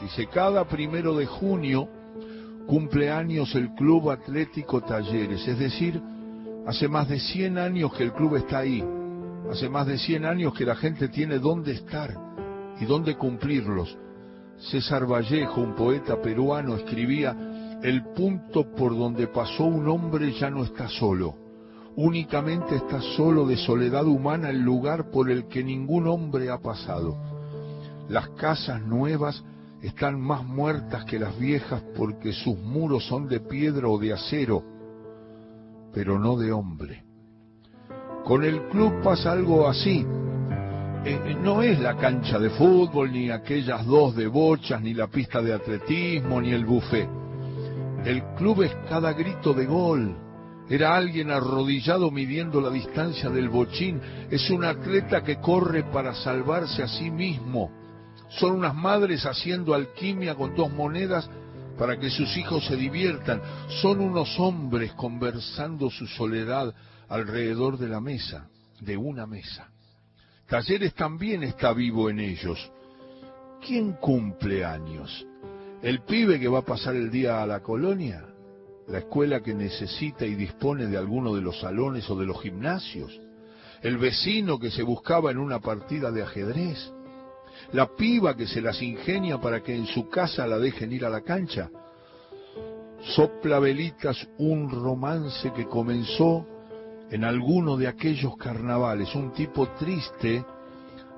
Dice, cada primero de junio cumple años el Club Atlético Talleres, es decir, hace más de 100 años que el club está ahí, hace más de 100 años que la gente tiene dónde estar y dónde cumplirlos. César Vallejo, un poeta peruano, escribía, el punto por donde pasó un hombre ya no está solo, únicamente está solo de soledad humana el lugar por el que ningún hombre ha pasado. Las casas nuevas están más muertas que las viejas porque sus muros son de piedra o de acero, pero no de hombre. Con el club pasa algo así. Eh, eh, no es la cancha de fútbol, ni aquellas dos de bochas, ni la pista de atletismo, ni el buffet. El club es cada grito de gol. Era alguien arrodillado midiendo la distancia del bochín. Es un atleta que corre para salvarse a sí mismo son unas madres haciendo alquimia con dos monedas para que sus hijos se diviertan. Son unos hombres conversando su soledad alrededor de la mesa, de una mesa. Talleres también está vivo en ellos. ¿Quién cumple años? ¿El pibe que va a pasar el día a la colonia? ¿La escuela que necesita y dispone de alguno de los salones o de los gimnasios? ¿El vecino que se buscaba en una partida de ajedrez? La piba que se las ingenia para que en su casa la dejen ir a la cancha. Sopla velitas un romance que comenzó en alguno de aquellos carnavales, un tipo triste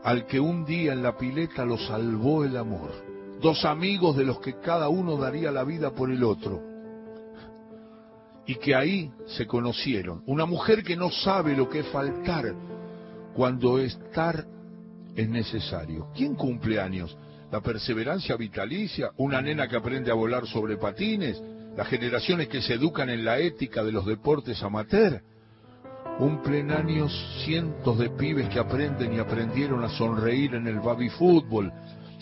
al que un día en la pileta lo salvó el amor. Dos amigos de los que cada uno daría la vida por el otro. Y que ahí se conocieron. Una mujer que no sabe lo que es faltar cuando estar es necesario. ¿Quién cumple años? ¿La perseverancia vitalicia? ¿Una nena que aprende a volar sobre patines? ¿Las generaciones que se educan en la ética de los deportes amateur? Cumplen años cientos de pibes que aprenden y aprendieron a sonreír en el baby fútbol.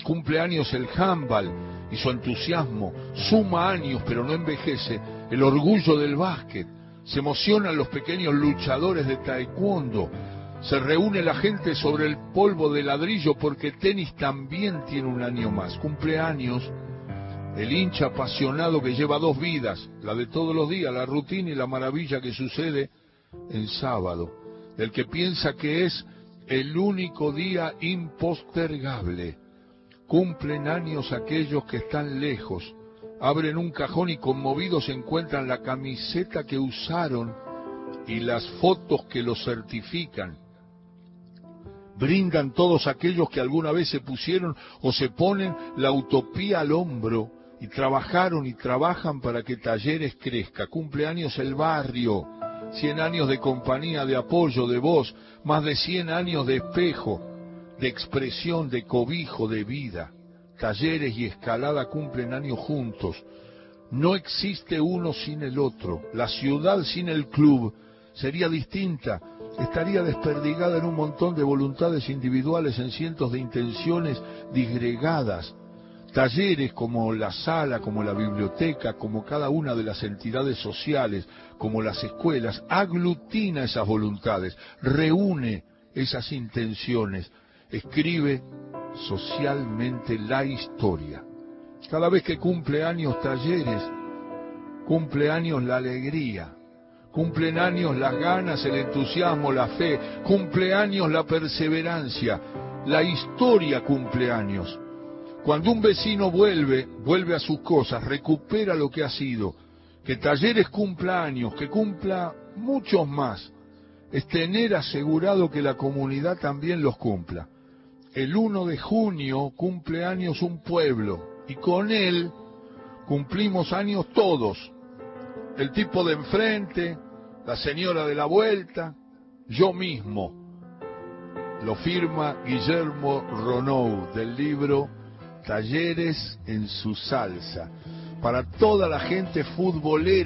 Cumple años el handball y su entusiasmo. Suma años pero no envejece el orgullo del básquet. Se emocionan los pequeños luchadores de taekwondo se reúne la gente sobre el polvo de ladrillo porque tenis también tiene un año más, cumpleaños. El hincha apasionado que lleva dos vidas, la de todos los días, la rutina y la maravilla que sucede en sábado, del que piensa que es el único día impostergable. Cumplen años aquellos que están lejos, abren un cajón y conmovidos encuentran la camiseta que usaron y las fotos que lo certifican brindan todos aquellos que alguna vez se pusieron o se ponen la utopía al hombro y trabajaron y trabajan para que Talleres crezca. Cumpleaños el barrio, 100 años de compañía, de apoyo, de voz, más de 100 años de espejo, de expresión, de cobijo, de vida. Talleres y escalada cumplen años juntos. No existe uno sin el otro. La ciudad sin el club sería distinta estaría desperdigada en un montón de voluntades individuales, en cientos de intenciones disgregadas. Talleres como la sala, como la biblioteca, como cada una de las entidades sociales, como las escuelas, aglutina esas voluntades, reúne esas intenciones, escribe socialmente la historia. Cada vez que cumple años talleres, cumple años la alegría, Cumplen años las ganas, el entusiasmo, la fe. Cumpleaños la perseverancia. La historia cumpleaños. Cuando un vecino vuelve, vuelve a sus cosas, recupera lo que ha sido. Que Talleres cumpla años, que cumpla muchos más. Es tener asegurado que la comunidad también los cumpla. El 1 de junio cumple años un pueblo y con él cumplimos años todos, el tipo de enfrente, la señora de la vuelta, yo mismo. Lo firma Guillermo Ronou del libro Talleres en su salsa. Para toda la gente futbolera.